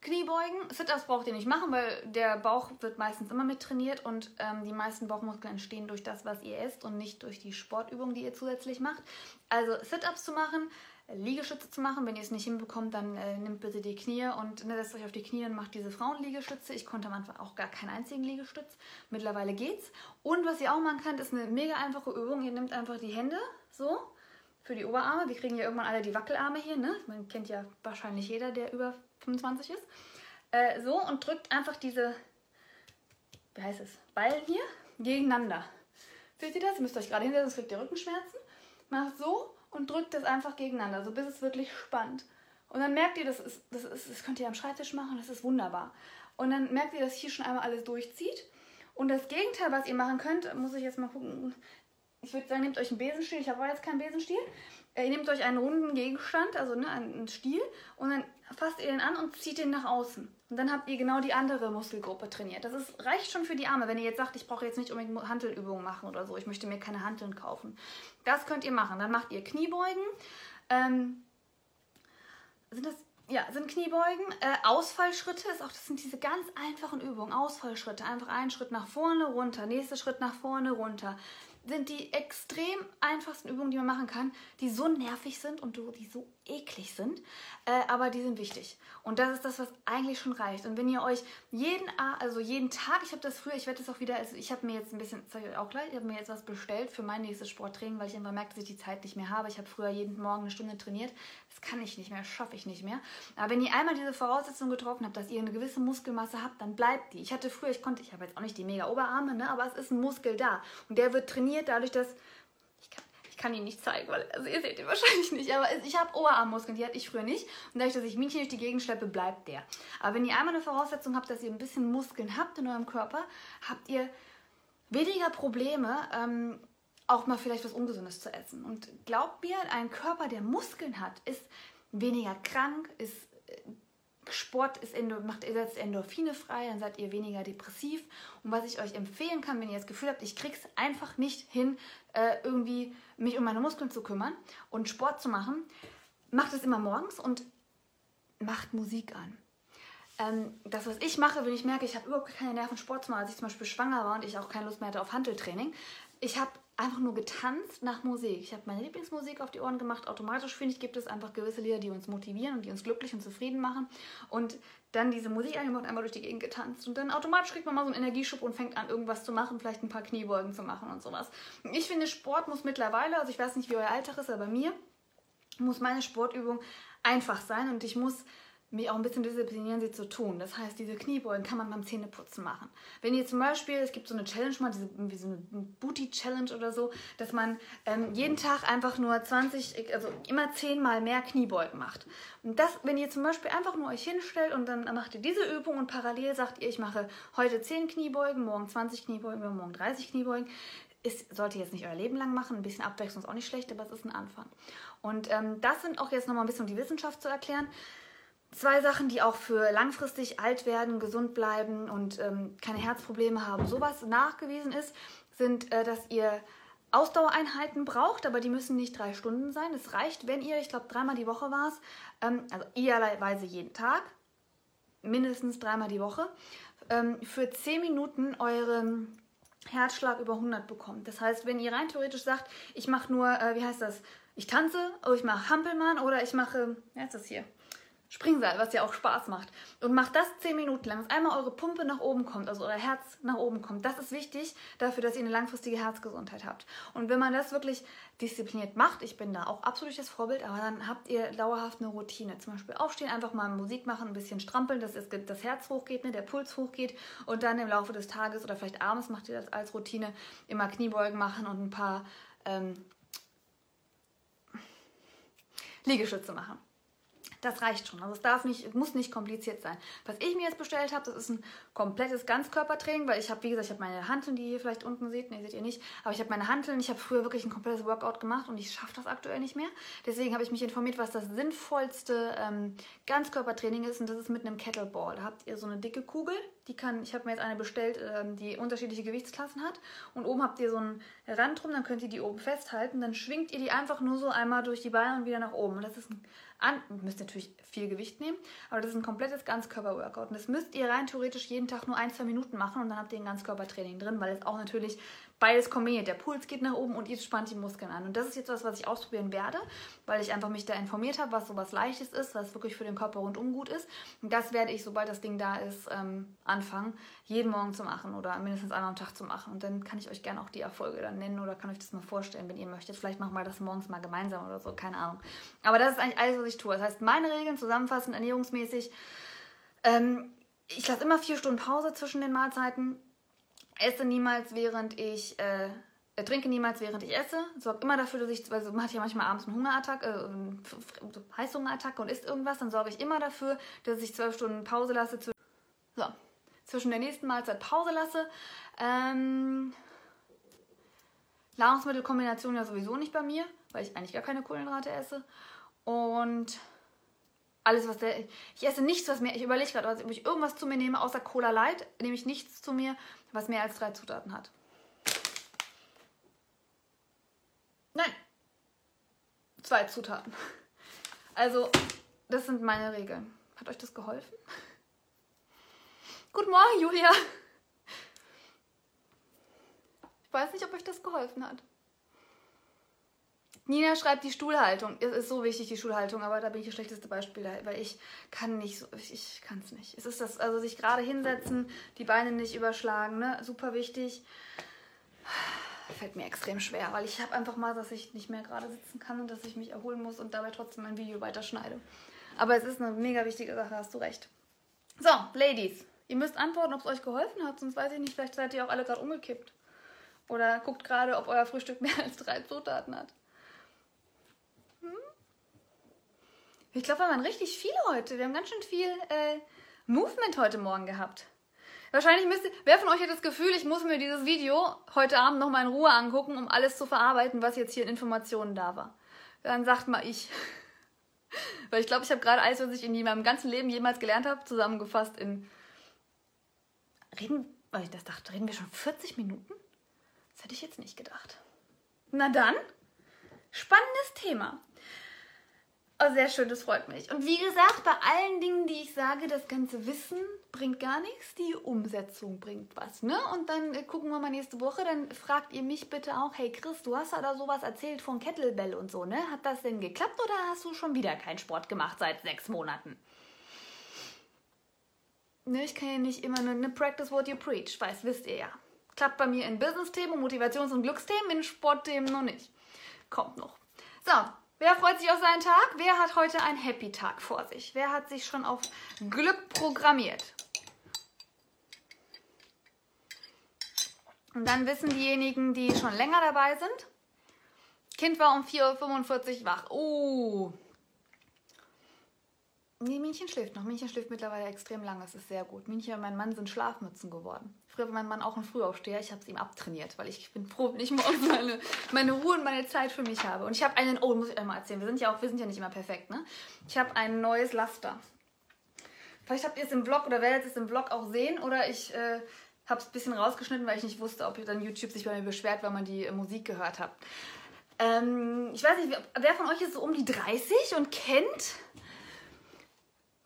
Kniebeugen, Sit-Ups braucht ihr nicht machen, weil der Bauch wird meistens immer mit trainiert und ähm, die meisten Bauchmuskeln entstehen durch das, was ihr esst und nicht durch die Sportübung, die ihr zusätzlich macht. Also Sit-Ups zu machen, Liegestütze zu machen. Wenn ihr es nicht hinbekommt, dann äh, nehmt bitte die Knie und ne, setzt euch auf die Knie und macht diese Frauenliegestütze. Ich konnte am Anfang auch gar keinen einzigen Liegestütz. Mittlerweile geht's. Und was ihr auch machen könnt, ist eine mega einfache Übung. Ihr nehmt einfach die Hände so für die Oberarme. Wir kriegen ja irgendwann alle die Wackelarme hier. Ne? Man kennt ja wahrscheinlich jeder, der über 25 ist. Äh, so und drückt einfach diese, wie heißt es, Ballen hier gegeneinander. Seht ihr das? Ihr müsst euch gerade hinsetzen, sonst kriegt ihr Rückenschmerzen. Macht so und drückt das einfach gegeneinander, so bis es wirklich spannt. Und dann merkt ihr, das, ist, das, ist, das könnt ihr am Schreibtisch machen, das ist wunderbar. Und dann merkt ihr, dass hier schon einmal alles durchzieht. Und das Gegenteil, was ihr machen könnt, muss ich jetzt mal gucken. Ich würde sagen, nehmt euch einen Besenstiel. Ich habe jetzt keinen Besenstiel. Äh, ihr nehmt euch einen runden Gegenstand, also ne, einen Stiel, und dann fasst ihr den an und zieht den nach außen. Und dann habt ihr genau die andere Muskelgruppe trainiert. Das ist, reicht schon für die Arme. Wenn ihr jetzt sagt, ich brauche jetzt nicht unbedingt Hantelübungen machen oder so, ich möchte mir keine Hanteln kaufen. Das könnt ihr machen. Dann macht ihr Kniebeugen. Ähm, sind das ja, sind Kniebeugen. Äh, Ausfallschritte ist auch, das sind diese ganz einfachen Übungen. Ausfallschritte. Einfach einen Schritt nach vorne, runter, nächster Schritt nach vorne, runter sind die extrem einfachsten Übungen, die man machen kann, die so nervig sind und die so eklig sind, äh, aber die sind wichtig. Und das ist das, was eigentlich schon reicht. Und wenn ihr euch jeden, also jeden Tag, ich habe das früher, ich werde das auch wieder, also ich habe mir jetzt ein bisschen, zeige ich euch auch gleich, ich habe mir jetzt was bestellt für mein nächstes Sporttraining, weil ich einfach merke, dass ich die Zeit nicht mehr habe. Ich habe früher jeden Morgen eine Stunde trainiert. Das kann ich nicht mehr, schaffe ich nicht mehr. Aber wenn ihr einmal diese Voraussetzung getroffen habt, dass ihr eine gewisse Muskelmasse habt, dann bleibt die. Ich hatte früher, ich konnte, ich habe jetzt auch nicht die mega Oberarme, ne, aber es ist ein Muskel da. Und der wird trainiert dadurch, dass kann ihn nicht zeigen, weil also ihr seht ihn [LAUGHS] wahrscheinlich nicht, aber ich habe Oberarmmuskeln, die hatte ich früher nicht. Und dadurch, dass ich Mädchen durch die Gegend schleppe, bleibt der. Aber wenn ihr einmal eine Voraussetzung habt, dass ihr ein bisschen Muskeln habt in eurem Körper, habt ihr weniger Probleme, ähm, auch mal vielleicht was Ungesundes zu essen. Und glaubt mir, ein Körper, der Muskeln hat, ist weniger krank, ist äh, Sport ist Endo, macht, setzt Endorphine frei, dann seid ihr weniger depressiv. Und was ich euch empfehlen kann, wenn ihr das Gefühl habt, ich krieg's einfach nicht hin, äh, irgendwie mich um meine Muskeln zu kümmern und Sport zu machen, macht es immer morgens und macht Musik an. Ähm, das, was ich mache, wenn ich merke, ich habe überhaupt keine Nerven, Sport zu machen, als ich zum Beispiel schwanger war und ich auch keine Lust mehr hatte auf Handeltraining, ich habe einfach nur getanzt nach Musik. Ich habe meine Lieblingsmusik auf die Ohren gemacht. Automatisch finde ich, gibt es einfach gewisse Lieder, die uns motivieren und die uns glücklich und zufrieden machen. Und dann diese Musik angemacht, einmal durch die Gegend getanzt. Und dann automatisch kriegt man mal so einen Energieschub und fängt an, irgendwas zu machen, vielleicht ein paar Kniebeugen zu machen und sowas. Ich finde, Sport muss mittlerweile, also ich weiß nicht, wie euer Alltag ist, aber bei mir muss meine Sportübung einfach sein und ich muss mich auch ein bisschen disziplinieren, sie zu tun. Das heißt, diese Kniebeugen kann man beim Zähneputzen machen. Wenn ihr zum Beispiel, es gibt so eine Challenge mal, diese, wie so eine Booty-Challenge oder so, dass man ähm, jeden Tag einfach nur 20, also immer 10 mal mehr Kniebeugen macht. Und das, wenn ihr zum Beispiel einfach nur euch hinstellt und dann macht ihr diese Übung und parallel sagt ihr, ich mache heute 10 Kniebeugen, morgen 20 Kniebeugen, morgen 30 Kniebeugen, ist, sollte jetzt nicht euer Leben lang machen. Ein bisschen Abwechslung ist auch nicht schlecht, aber es ist ein Anfang. Und ähm, das sind auch jetzt nochmal ein bisschen um die Wissenschaft zu erklären. Zwei Sachen, die auch für langfristig alt werden, gesund bleiben und ähm, keine Herzprobleme haben, sowas nachgewiesen ist, sind, äh, dass ihr Ausdauereinheiten braucht, aber die müssen nicht drei Stunden sein. Es reicht, wenn ihr, ich glaube, dreimal die Woche war es, ähm, also idealerweise jeden Tag, mindestens dreimal die Woche, ähm, für zehn Minuten euren Herzschlag über 100 bekommt. Das heißt, wenn ihr rein theoretisch sagt, ich mache nur, äh, wie heißt das, ich tanze, oder ich mache Hampelmann oder ich mache, wer ist das hier? Springseil, was ja auch Spaß macht. Und macht das 10 Minuten lang, dass einmal eure Pumpe nach oben kommt, also euer Herz nach oben kommt. Das ist wichtig dafür, dass ihr eine langfristige Herzgesundheit habt. Und wenn man das wirklich diszipliniert macht, ich bin da auch absolut das Vorbild, aber dann habt ihr dauerhaft eine Routine. Zum Beispiel aufstehen, einfach mal Musik machen, ein bisschen strampeln, dass das Herz hochgeht, ne, der Puls hochgeht und dann im Laufe des Tages oder vielleicht abends macht ihr das als Routine, immer Kniebeugen machen und ein paar ähm, Liegestütze machen. Das reicht schon. Also es darf nicht, muss nicht kompliziert sein. Was ich mir jetzt bestellt habe, das ist ein komplettes Ganzkörpertraining, weil ich habe, wie gesagt, ich habe meine Hanteln, die ihr vielleicht unten seht, ne, seht ihr nicht, aber ich habe meine Hanteln, ich habe früher wirklich ein komplettes Workout gemacht und ich schaffe das aktuell nicht mehr. Deswegen habe ich mich informiert, was das sinnvollste ähm, Ganzkörpertraining ist und das ist mit einem Kettleball. Da habt ihr so eine dicke Kugel, die kann, ich habe mir jetzt eine bestellt, ähm, die unterschiedliche Gewichtsklassen hat und oben habt ihr so einen Rand drum, dann könnt ihr die oben festhalten, dann schwingt ihr die einfach nur so einmal durch die Beine und wieder nach oben. Und das ist ein an. Müsst natürlich viel Gewicht nehmen, aber das ist ein komplettes Ganzkörper-Workout. Und das müsst ihr rein theoretisch jeden Tag nur ein, zwei Minuten machen und dann habt ihr ein Ganzkörpertraining drin, weil es auch natürlich beides kombiniert. Der Puls geht nach oben und ihr spannt die Muskeln an. Und das ist jetzt was, was ich ausprobieren werde, weil ich einfach mich da informiert habe, was sowas Leichtes ist, was wirklich für den Körper rundum gut ist. Und das werde ich, sobald das Ding da ist, ähm, anfangen, jeden Morgen zu machen oder mindestens einmal am Tag zu machen. Und dann kann ich euch gerne auch die Erfolge dann nennen oder kann euch das mal vorstellen, wenn ihr möchtet. Vielleicht machen wir das morgens mal gemeinsam oder so, keine Ahnung. Aber das ist eigentlich alles, was ich tue. Das heißt, meine Regeln zusammenfassend, ernährungsmäßig, ähm, ich lasse immer vier Stunden Pause zwischen den Mahlzeiten esse niemals, während ich äh, trinke niemals, während ich esse. Sorge immer dafür, dass ich, also man hat ja manchmal abends einen Hungerattack, äh, so Heißhungerattacke und isst irgendwas, dann sorge ich immer dafür, dass ich zwölf Stunden Pause lasse. So, zwischen der nächsten Mahlzeit Pause lasse. Ähm, Nahrungsmittelkombination ja sowieso nicht bei mir, weil ich eigentlich gar keine Kohlenhydrate esse. Und alles, was der. Ich esse nichts, was mehr. Ich überlege gerade, ob ich irgendwas zu mir nehme, außer Cola Light, nehme ich nichts zu mir, was mehr als drei Zutaten hat. Nein. Zwei Zutaten. Also, das sind meine Regeln. Hat euch das geholfen? Guten Morgen, Julia. Ich weiß nicht, ob euch das geholfen hat. Nina schreibt die Stuhlhaltung. Es ist so wichtig, die Stuhlhaltung, aber da bin ich das schlechteste Beispiel, weil ich kann nicht so, ich kann es nicht. Es ist das, also sich gerade hinsetzen, die Beine nicht überschlagen, ne? Super wichtig. Fällt mir extrem schwer, weil ich habe einfach mal, dass ich nicht mehr gerade sitzen kann und dass ich mich erholen muss und dabei trotzdem ein Video weiterschneide. Aber es ist eine mega wichtige Sache, hast du recht. So, Ladies, ihr müsst antworten, ob es euch geholfen hat, sonst weiß ich nicht, vielleicht seid ihr auch alle gerade umgekippt. Oder guckt gerade, ob euer Frühstück mehr als drei Zutaten hat. Ich glaube, wir waren richtig viele heute. Wir haben ganz schön viel äh, Movement heute Morgen gehabt. Wahrscheinlich müsste, wer von euch hat das Gefühl, ich muss mir dieses Video heute Abend nochmal in Ruhe angucken, um alles zu verarbeiten, was jetzt hier in Informationen da war. Dann sagt mal ich. [LAUGHS] Weil ich glaube, ich habe gerade alles, was ich in meinem ganzen Leben jemals gelernt habe, zusammengefasst in. Reden, weil ich das dachte, reden wir schon 40 Minuten? Das hätte ich jetzt nicht gedacht. Na dann, spannendes Thema. Oh, sehr schön, das freut mich. Und wie gesagt, bei allen Dingen, die ich sage, das ganze Wissen bringt gar nichts, die Umsetzung bringt was. Ne? Und dann äh, gucken wir mal nächste Woche, dann fragt ihr mich bitte auch, hey Chris, du hast ja da sowas erzählt von Kettlebell und so, ne? Hat das denn geklappt oder hast du schon wieder keinen Sport gemacht seit sechs Monaten? Ne, ich kann ja nicht immer nur ne Practice what you preach, weiß, wisst ihr ja. Klappt bei mir in Business-Themen, Motivations- und Glücksthemen, in Sportthemen noch nicht. Kommt noch. So, Wer freut sich auf seinen Tag? Wer hat heute einen Happy-Tag vor sich? Wer hat sich schon auf Glück programmiert? Und dann wissen diejenigen, die schon länger dabei sind. Kind war um 4.45 Uhr wach. Oh. Nee, Männchen schläft noch. Männchen schläft mittlerweile extrem lang. Das ist sehr gut. Männchen und mein Mann sind Schlafmützen geworden. Früher war mein Mann auch ein Frühaufsteher. Ich habe es ihm abtrainiert, weil ich bin froh, wenn ich morgens meine, meine Ruhe und meine Zeit für mich habe. Und ich habe einen, oh, muss ich euch mal erzählen. Wir sind ja auch, wir sind ja nicht immer perfekt, ne? Ich habe ein neues Laster. Vielleicht habt ihr es im Vlog oder werdet es im Vlog auch sehen oder ich äh, habe es ein bisschen rausgeschnitten, weil ich nicht wusste, ob dann YouTube sich bei mir beschwert, weil man die äh, Musik gehört hat. Ähm, ich weiß nicht, wer von euch ist so um die 30 und kennt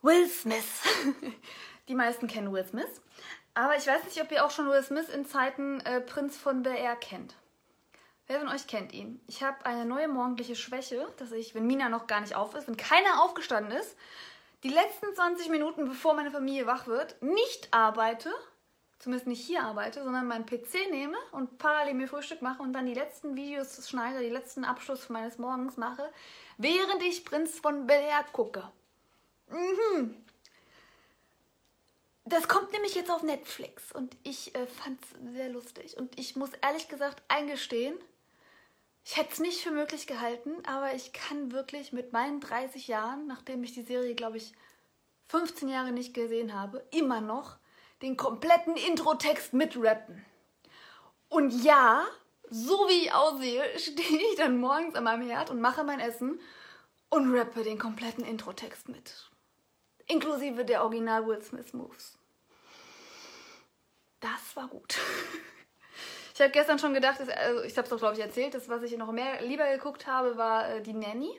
Will Smith? [LAUGHS] die meisten kennen Will Smith. Aber ich weiß nicht, ob ihr auch schon Will Smith in Zeiten äh, Prinz von Bel Air kennt. Wer von euch kennt ihn? Ich habe eine neue morgendliche Schwäche, dass ich, wenn Mina noch gar nicht auf ist, wenn keiner aufgestanden ist, die letzten 20 Minuten, bevor meine Familie wach wird, nicht arbeite, zumindest nicht hier arbeite, sondern meinen PC nehme und parallel mir Frühstück mache und dann die letzten Videos schneide, die letzten Abschluss meines Morgens mache, während ich Prinz von Bel Air gucke. Mhm. Das kommt nämlich jetzt auf Netflix und ich äh, fand es sehr lustig. Und ich muss ehrlich gesagt eingestehen, ich hätte es nicht für möglich gehalten, aber ich kann wirklich mit meinen 30 Jahren, nachdem ich die Serie, glaube ich, 15 Jahre nicht gesehen habe, immer noch den kompletten Intro-Text mitrappen. Und ja, so wie ich aussehe, [LAUGHS] stehe ich dann morgens an meinem Herd und mache mein Essen und rappe den kompletten Intro-Text mit inklusive der Original Will Smith Moves. Das war gut. Ich habe gestern schon gedacht, dass, also ich habe es doch glaube ich erzählt, das was ich noch mehr lieber geguckt habe, war äh, die Nanny.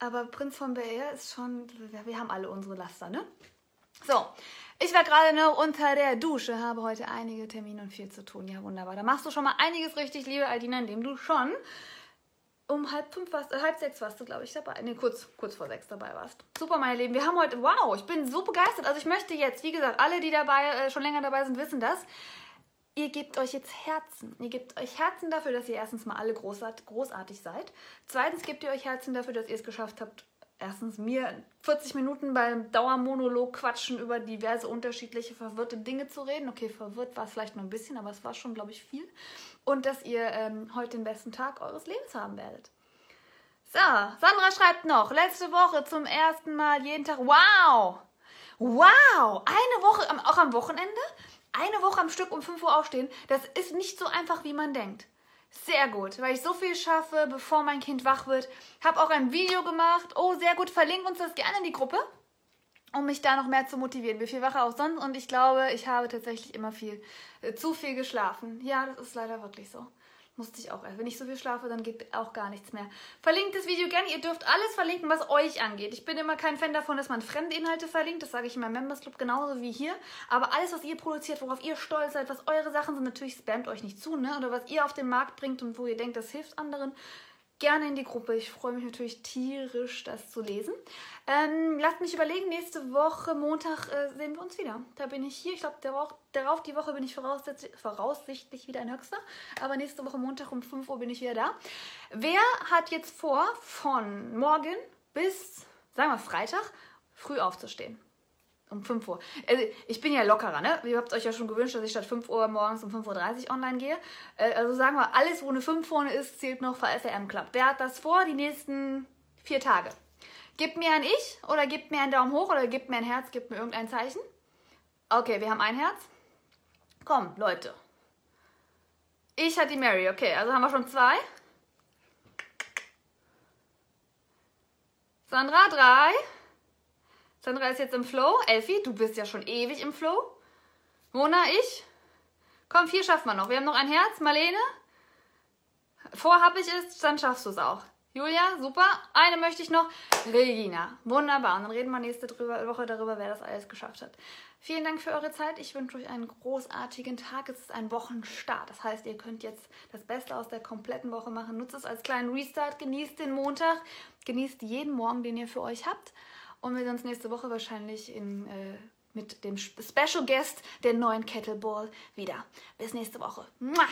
Aber Prinz von Bel Air ist schon, wir, wir haben alle unsere Laster, ne? So, ich war gerade noch unter der Dusche, habe heute einige Termine und viel zu tun. Ja, wunderbar. Da machst du schon mal einiges richtig, liebe Aldina, indem du schon um halb fünf warst, äh, halb sechs warst du, glaube ich, dabei. Ne, kurz, kurz vor sechs dabei warst. Super, meine Lieben. Wir haben heute, wow, ich bin so begeistert. Also ich möchte jetzt, wie gesagt, alle, die dabei, äh, schon länger dabei sind, wissen das. Ihr gebt euch jetzt Herzen. Ihr gebt euch Herzen dafür, dass ihr erstens mal alle großart, großartig seid. Zweitens gebt ihr euch Herzen dafür, dass ihr es geschafft habt, erstens mir 40 Minuten beim Dauermonolog quatschen über diverse unterschiedliche verwirrte Dinge zu reden. Okay, verwirrt war es vielleicht nur ein bisschen, aber es war schon, glaube ich, viel und dass ihr ähm, heute den besten Tag eures Lebens haben werdet. So, Sandra schreibt noch, letzte Woche zum ersten Mal jeden Tag. Wow! Wow! Eine Woche, auch am Wochenende? Eine Woche am Stück um 5 Uhr aufstehen, das ist nicht so einfach, wie man denkt. Sehr gut, weil ich so viel schaffe, bevor mein Kind wach wird. Hab auch ein Video gemacht. Oh, sehr gut. Verlinken uns das gerne in die Gruppe um mich da noch mehr zu motivieren. Wie viel wache auch sonst und ich glaube, ich habe tatsächlich immer viel, äh, zu viel geschlafen. Ja, das ist leider wirklich so. Musste ich auch. Wenn ich so viel schlafe, dann geht auch gar nichts mehr. Verlinkt das Video gerne. Ihr dürft alles verlinken, was euch angeht. Ich bin immer kein Fan davon, dass man fremde Inhalte verlinkt. Das sage ich in meinem Members Club genauso wie hier. Aber alles, was ihr produziert, worauf ihr stolz seid, was eure Sachen sind, natürlich spamt euch nicht zu, ne? Oder was ihr auf den Markt bringt und wo ihr denkt, das hilft anderen, gerne in die Gruppe. Ich freue mich natürlich tierisch, das zu lesen. Ähm, lasst mich überlegen, nächste Woche, Montag, äh, sehen wir uns wieder. Da bin ich hier. Ich glaube, darauf, die Woche bin ich voraussichtlich wieder in Höxter. Aber nächste Woche, Montag um 5 Uhr bin ich wieder da. Wer hat jetzt vor, von morgen bis, sagen wir, Freitag, früh aufzustehen? Um 5 Uhr. Also ich bin ja lockerer, ne? Ihr habt euch ja schon gewünscht, dass ich statt 5 Uhr morgens um 5.30 Uhr online gehe. Äh, also sagen wir, alles, wo eine 5 vorne ist, zählt noch für FRM Club. Wer hat das vor? Die nächsten vier Tage. Gebt mir ein Ich oder gebt mir einen Daumen hoch oder gebt mir ein Herz, gebt mir irgendein Zeichen. Okay, wir haben ein Herz. Komm, Leute. Ich hatte die Mary, okay, also haben wir schon zwei. Sandra, drei. Sandra ist jetzt im Flow. Elfi, du bist ja schon ewig im Flow. Mona, ich. Komm, vier schaffen wir noch. Wir haben noch ein Herz. Marlene. Vorhappig ist, dann schaffst du es auch. Julia, super. Eine möchte ich noch. Regina. Wunderbar. Und dann reden wir nächste Woche darüber, wer das alles geschafft hat. Vielen Dank für eure Zeit. Ich wünsche euch einen großartigen Tag. Es ist ein Wochenstart. Das heißt, ihr könnt jetzt das Beste aus der kompletten Woche machen. Nutzt es als kleinen Restart. Genießt den Montag. Genießt jeden Morgen, den ihr für euch habt. Und wir sehen uns nächste Woche wahrscheinlich in, äh, mit dem Special Guest der neuen Kettleball wieder. Bis nächste Woche. Mua!